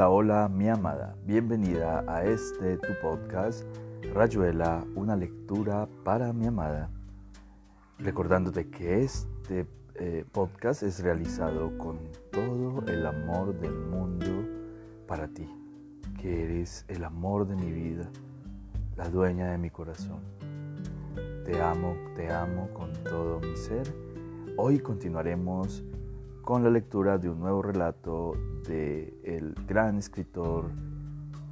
Hola, hola, mi amada. Bienvenida a este tu podcast, Rayuela, una lectura para mi amada. Recordándote que este eh, podcast es realizado con todo el amor del mundo para ti, que eres el amor de mi vida, la dueña de mi corazón. Te amo, te amo con todo mi ser. Hoy continuaremos con la lectura de un nuevo relato de el gran escritor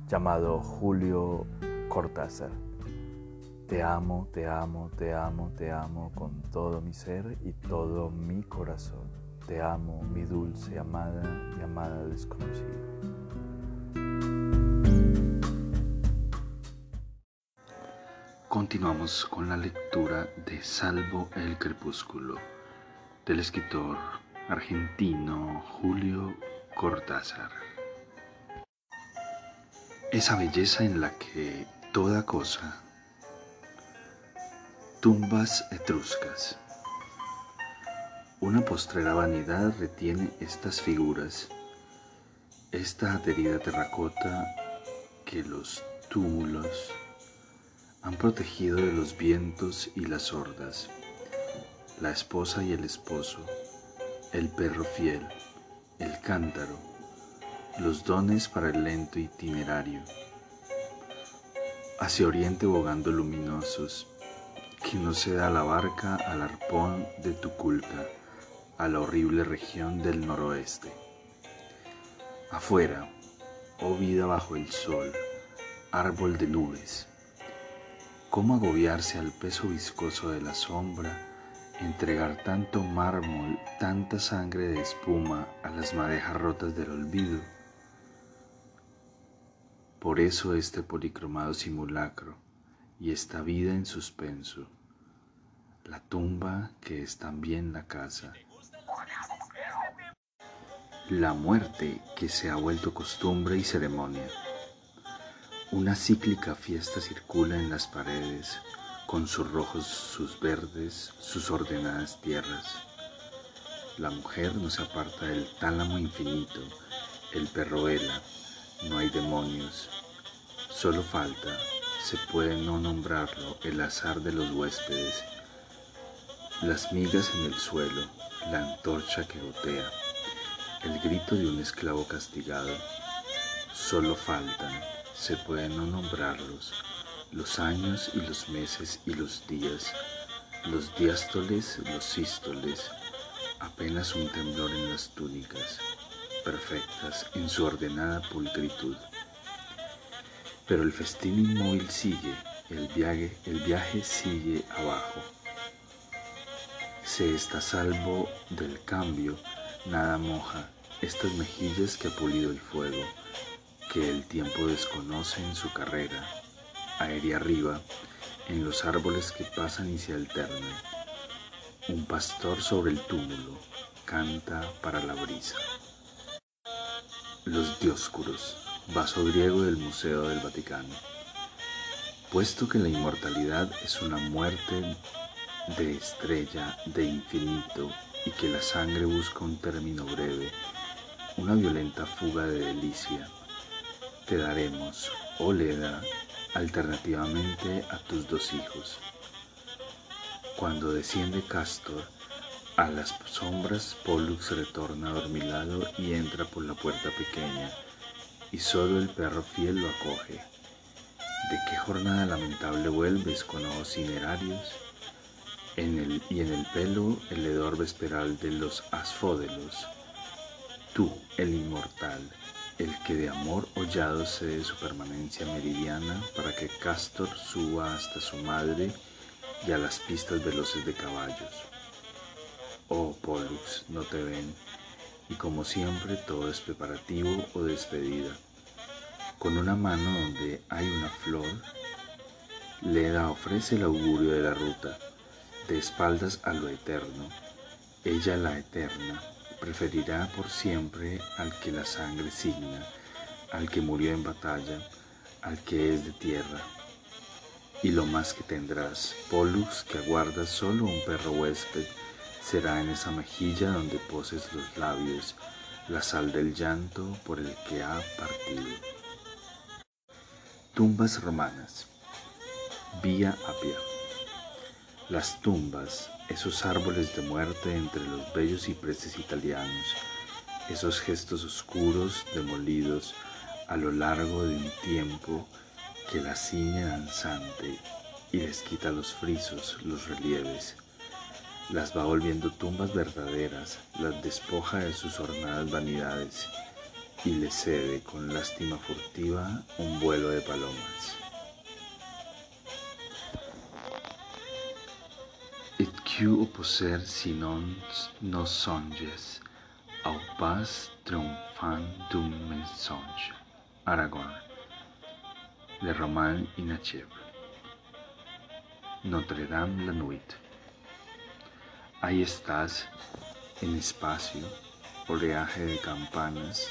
llamado Julio Cortázar. Te amo, te amo, te amo, te amo con todo mi ser y todo mi corazón. Te amo, mi dulce amada, mi amada desconocida. Continuamos con la lectura de Salvo el Crepúsculo del escritor argentino Julio Cortázar. Esa belleza en la que toda cosa, tumbas etruscas, una postrera vanidad retiene estas figuras, esta aterida terracota que los túmulos han protegido de los vientos y las hordas, la esposa y el esposo, el perro fiel, el cántaro, los dones para el lento itinerario. Hacia oriente bogando luminosos, que no se da la barca al arpón de Tuculca, a la horrible región del noroeste. Afuera, oh vida bajo el sol, árbol de nubes, cómo agobiarse al peso viscoso de la sombra entregar tanto mármol, tanta sangre de espuma a las madejas rotas del olvido. Por eso este policromado simulacro y esta vida en suspenso, la tumba que es también la casa, la muerte que se ha vuelto costumbre y ceremonia. Una cíclica fiesta circula en las paredes con sus rojos, sus verdes, sus ordenadas tierras. La mujer no se aparta del tálamo infinito, el perro vela, no hay demonios, solo falta, se puede no nombrarlo, el azar de los huéspedes, las migas en el suelo, la antorcha que gotea, el grito de un esclavo castigado, solo faltan, se puede no nombrarlos, los años y los meses y los días, los diástoles, los sístoles, apenas un temblor en las túnicas, perfectas en su ordenada pulcritud. Pero el festín inmóvil sigue, el viaje, el viaje sigue abajo. Se está salvo del cambio, nada moja estas mejillas que ha pulido el fuego, que el tiempo desconoce en su carrera aérea arriba, en los árboles que pasan y se alternan. Un pastor sobre el túmulo canta para la brisa. Los Dioscuros, vaso griego del Museo del Vaticano. Puesto que la inmortalidad es una muerte de estrella, de infinito, y que la sangre busca un término breve, una violenta fuga de delicia, te daremos, oh Leda, alternativamente a tus dos hijos. Cuando desciende Castor, a las sombras Pollux retorna adormilado y entra por la puerta pequeña, y solo el perro fiel lo acoge. ¿De qué jornada lamentable vuelves con ojos cinerarios? Y en el pelo el hedor vesperal de los asfódelos. Tú, el inmortal, el que de amor hollado cede su permanencia meridiana para que Castor suba hasta su madre y a las pistas veloces de caballos. Oh Pollux, no te ven, y como siempre todo es preparativo o despedida. Con una mano donde hay una flor, Leda ofrece el augurio de la ruta, de espaldas a lo eterno, ella la eterna, preferirá por siempre al que la sangre signa, al que murió en batalla, al que es de tierra. Y lo más que tendrás, Pollux, que aguarda solo un perro huésped, será en esa mejilla donde poses los labios, la sal del llanto por el que ha partido. Tumbas romanas. Vía Apia. Las tumbas, esos árboles de muerte entre los bellos cipreses italianos, esos gestos oscuros, demolidos a lo largo de un tiempo que la ciñe danzante y les quita los frisos, los relieves. Las va volviendo tumbas verdaderas, las despoja de sus ornadas vanidades y les cede con lástima furtiva un vuelo de palomas. Que opposer sinon nos songes, au pas triomphant d'un mensonge. Aragón. Le Roman inachable. Notre Dame la Nuit. Ahí estás, en espacio, oleaje de campanas,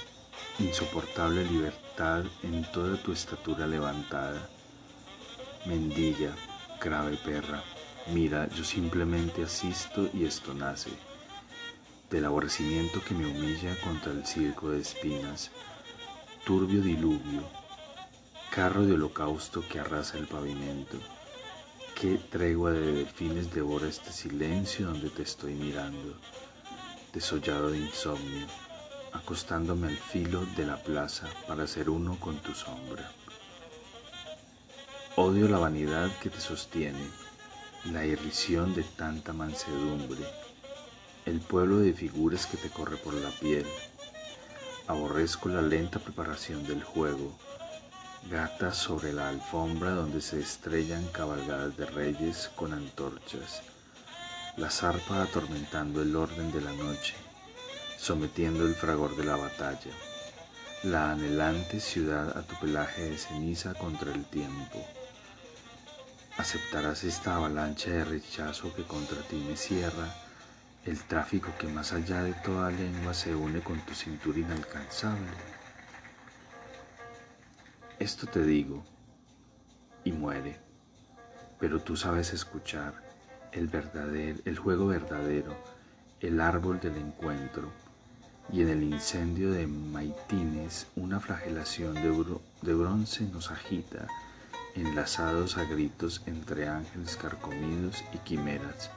insoportable libertad en toda tu estatura levantada. Mendilla, grave perra, mira, yo simplemente asisto y esto nace. Del aborrecimiento que me humilla contra el circo de espinas, turbio diluvio, carro de holocausto que arrasa el pavimento. Qué tregua de delfines devora este silencio donde te estoy mirando, desollado de insomnio, acostándome al filo de la plaza para ser uno con tu sombra. Odio la vanidad que te sostiene, la irrisión de tanta mansedumbre, el pueblo de figuras que te corre por la piel. Aborrezco la lenta preparación del juego, Gatas sobre la alfombra donde se estrellan cabalgadas de reyes con antorchas, la zarpa atormentando el orden de la noche, sometiendo el fragor de la batalla, la anhelante ciudad a tu pelaje de ceniza contra el tiempo. Aceptarás esta avalancha de rechazo que contra ti me cierra, el tráfico que más allá de toda lengua se une con tu cintura inalcanzable. Esto te digo y muere, pero tú sabes escuchar el verdadero, el juego verdadero, el árbol del encuentro, y en el incendio de Maitines una flagelación de, de bronce nos agita, enlazados a gritos entre ángeles carcomidos y quimeras,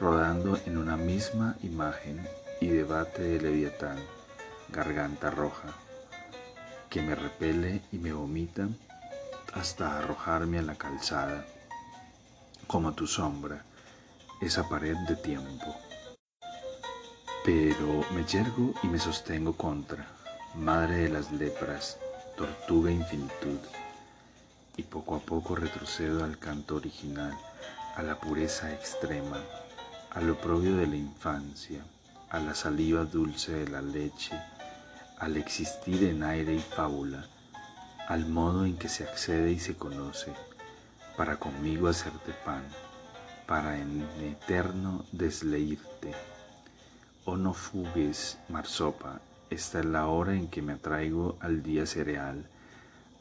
rodando en una misma imagen y debate de Leviatán, garganta roja que me repele y me vomita hasta arrojarme a la calzada, como tu sombra, esa pared de tiempo. Pero me yergo y me sostengo contra, madre de las lepras, tortuga infinitud, y poco a poco retrocedo al canto original, a la pureza extrema, a lo propio de la infancia, a la saliva dulce de la leche, al existir en aire y fábula, al modo en que se accede y se conoce, para conmigo hacerte pan, para en eterno desleírte. Oh no fugues, marsopa, esta es la hora en que me atraigo al día cereal,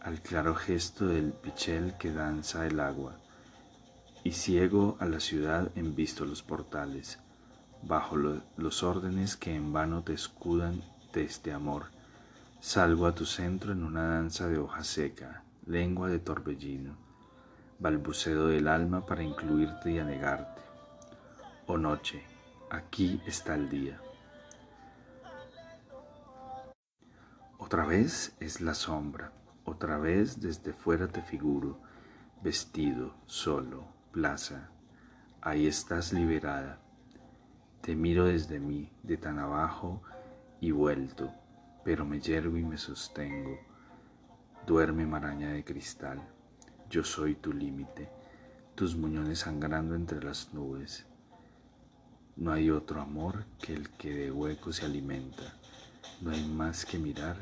al claro gesto del pichel que danza el agua, y ciego a la ciudad en visto los portales, bajo los órdenes que en vano te escudan de este amor. Salgo a tu centro en una danza de hoja seca, lengua de torbellino, balbuceo del alma para incluirte y anegarte. Oh noche, aquí está el día. Otra vez es la sombra, otra vez desde fuera te figuro, vestido, solo, plaza, ahí estás liberada. Te miro desde mí, de tan abajo y vuelto, pero me yergo y me sostengo. Duerme maraña de cristal, yo soy tu límite, tus muñones sangrando entre las nubes. No hay otro amor que el que de hueco se alimenta, no hay más que mirar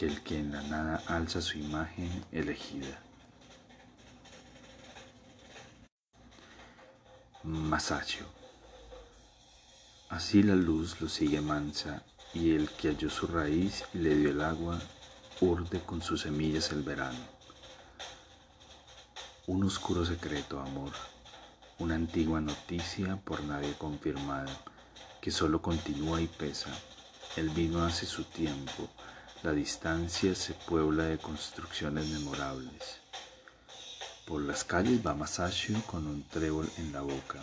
que el que en la nada alza su imagen elegida. Masaccio. Así la luz lo sigue mansa y el que halló su raíz y le dio el agua, urde con sus semillas el verano. Un oscuro secreto, amor, una antigua noticia por nadie confirmada, que solo continúa y pesa, el vino hace su tiempo, la distancia se puebla de construcciones memorables. Por las calles va Masaccio con un trébol en la boca.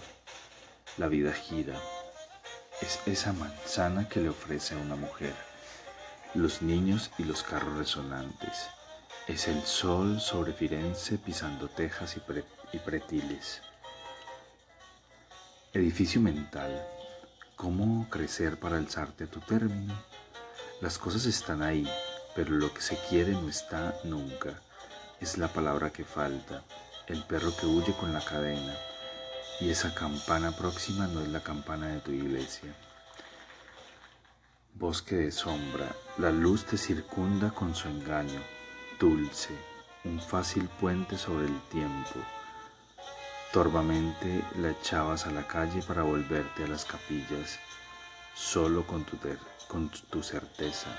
La vida gira. Es esa manzana que le ofrece a una mujer. Los niños y los carros resonantes. Es el sol sobre Firenze pisando tejas y, pretiles. Edificio mental. ¿Cómo crecer para alzarte a tu término? Las cosas están ahí, pero lo que se quiere no está nunca. Es la palabra que falta, el perro que huye con la cadena. Y esa campana próxima no es la campana de tu iglesia. Bosque de sombra, la luz te circunda con su engaño, dulce, un fácil puente sobre el tiempo. Torvamente la echabas a la calle para volverte a las capillas, solo con tu, con tu certeza.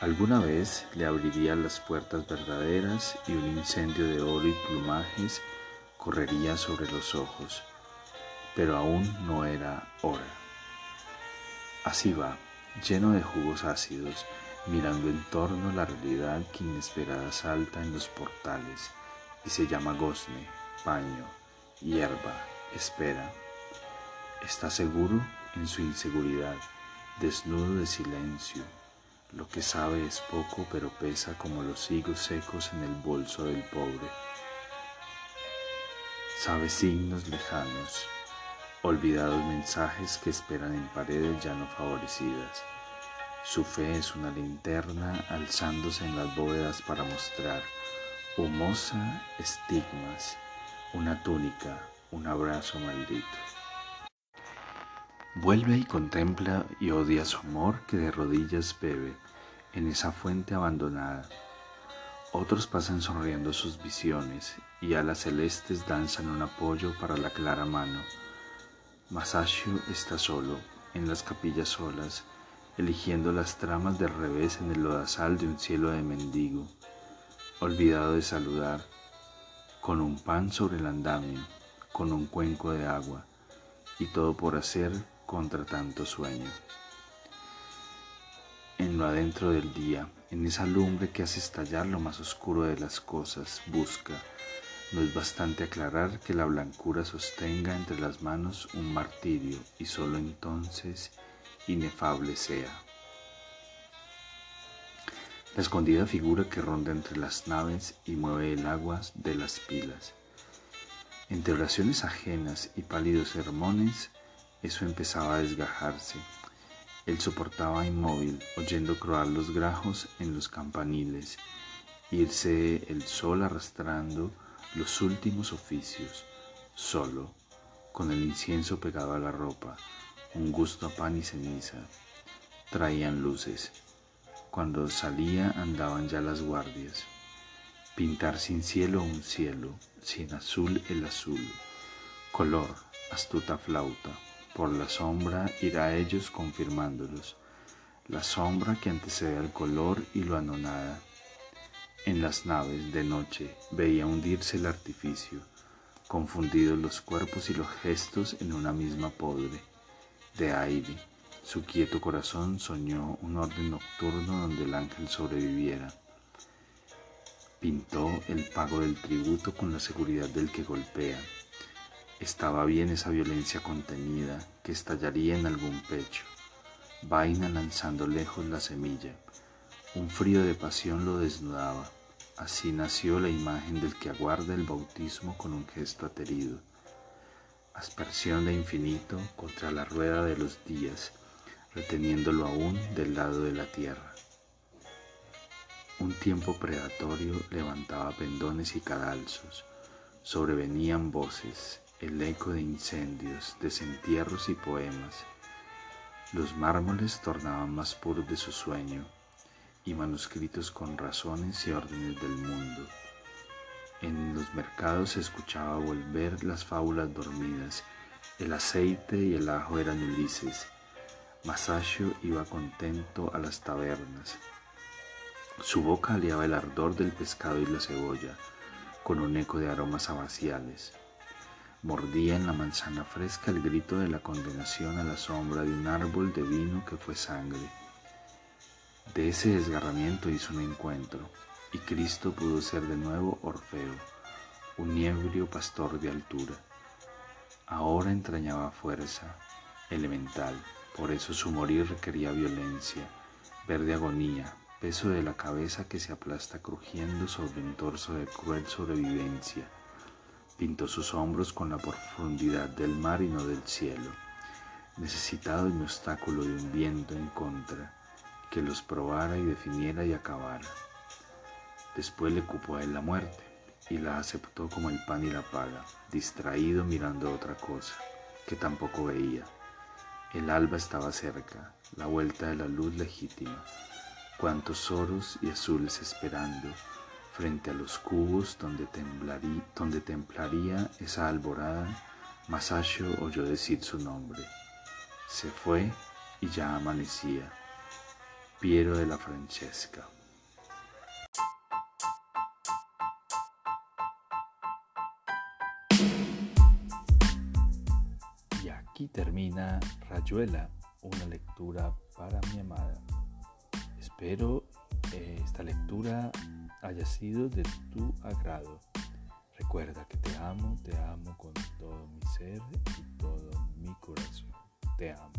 Alguna vez le abriría las puertas verdaderas y un incendio de oro y plumajes correría sobre los ojos, pero aún no era hora. Así va, lleno de jugos ácidos, mirando en torno la realidad que inesperada salta en los portales y se llama gozne, paño, hierba, espera. Está seguro en su inseguridad, desnudo de silencio. Lo que sabe es poco, pero pesa como los higos secos en el bolso del pobre. Sabe signos lejanos, olvidados mensajes que esperan en paredes ya no favorecidas. Su fe es una linterna alzándose en las bóvedas para mostrar humosa estigmas, una túnica, un abrazo maldito. Vuelve y contempla y odia su amor que de rodillas bebe en esa fuente abandonada. Otros pasan sonriendo sus visiones y alas celestes danzan un apoyo para la clara mano. Masaccio está solo, en las capillas solas, eligiendo las tramas del revés en el lodazal de un cielo de mendigo, olvidado de saludar, con un pan sobre el andamio, con un cuenco de agua, y todo por hacer contra tanto sueño. En lo adentro del día, en esa lumbre que hace estallar lo más oscuro de las cosas, busca. No es bastante aclarar que la blancura sostenga entre las manos un martirio y sólo entonces inefable sea. La escondida figura que ronda entre las naves y mueve el agua de las pilas. Entre oraciones ajenas y pálidos sermones, eso empezaba a desgajarse. Él soportaba inmóvil, oyendo croar los grajos en los campaniles, irse el sol arrastrando los últimos oficios, solo, con el incienso pegado a la ropa, un gusto a pan y ceniza. Traían luces. Cuando salía andaban ya las guardias. Pintar sin cielo un cielo, sin azul el azul. Color, astuta flauta, por la sombra irá a ellos confirmándolos, la sombra que antecede al color y lo anonada. En las naves de noche veía hundirse el artificio, confundidos los cuerpos y los gestos en una misma podre. De aire, su quieto corazón soñó un orden nocturno donde el ángel sobreviviera. Pintó el pago del tributo con la seguridad del que golpea estaba bien esa violencia contenida que estallaría en algún pecho, vaina lanzando lejos la semilla. Un frío de pasión lo desnudaba. Así nació la imagen del que aguarda el bautismo con un gesto aterido. Aspersión de infinito contra la rueda de los días, reteniéndolo aún del lado de la tierra. Un tiempo predatorio levantaba pendones y cadalzos, sobrevenían voces, el eco de incendios, desentierros y poemas. Los mármoles tornaban más puros de su sueño y manuscritos con razones y órdenes del mundo. En los mercados se escuchaba volver las fábulas dormidas, el aceite y el ajo eran Ulises. Masaccio iba contento a las tabernas. Su boca aliaba el ardor del pescado y la cebolla, con un eco de aromas abaciales. Mordía en la manzana fresca el grito de la condenación a la sombra de un árbol de vino que fue sangre. De ese desgarramiento hizo un encuentro, y Cristo pudo ser de nuevo Orfeo, un ebrio pastor de altura. Ahora entrañaba fuerza, elemental, por eso su morir requería violencia, verde agonía, peso de la cabeza que se aplasta crujiendo sobre un torso de cruel sobrevivencia. Pintó sus hombros con la profundidad del mar y no del cielo, necesitado de un obstáculo de un viento en contra, que los probara y definiera y acabara. Después le cupó a él la muerte y la aceptó como el pan y la paga, distraído mirando otra cosa, que tampoco veía. El alba estaba cerca, la vuelta de la luz legítima, cuantos oros y azules esperando, frente a los cubos donde, donde templaría esa alborada, Masaccio oyó decir su nombre. Se fue y ya amanecía. Piero de la Francesca. Y aquí termina Rayuela, una lectura para mi amada. Espero eh, esta lectura haya sido de tu agrado. Recuerda que te amo, te amo con todo mi ser y todo mi corazón. Te amo.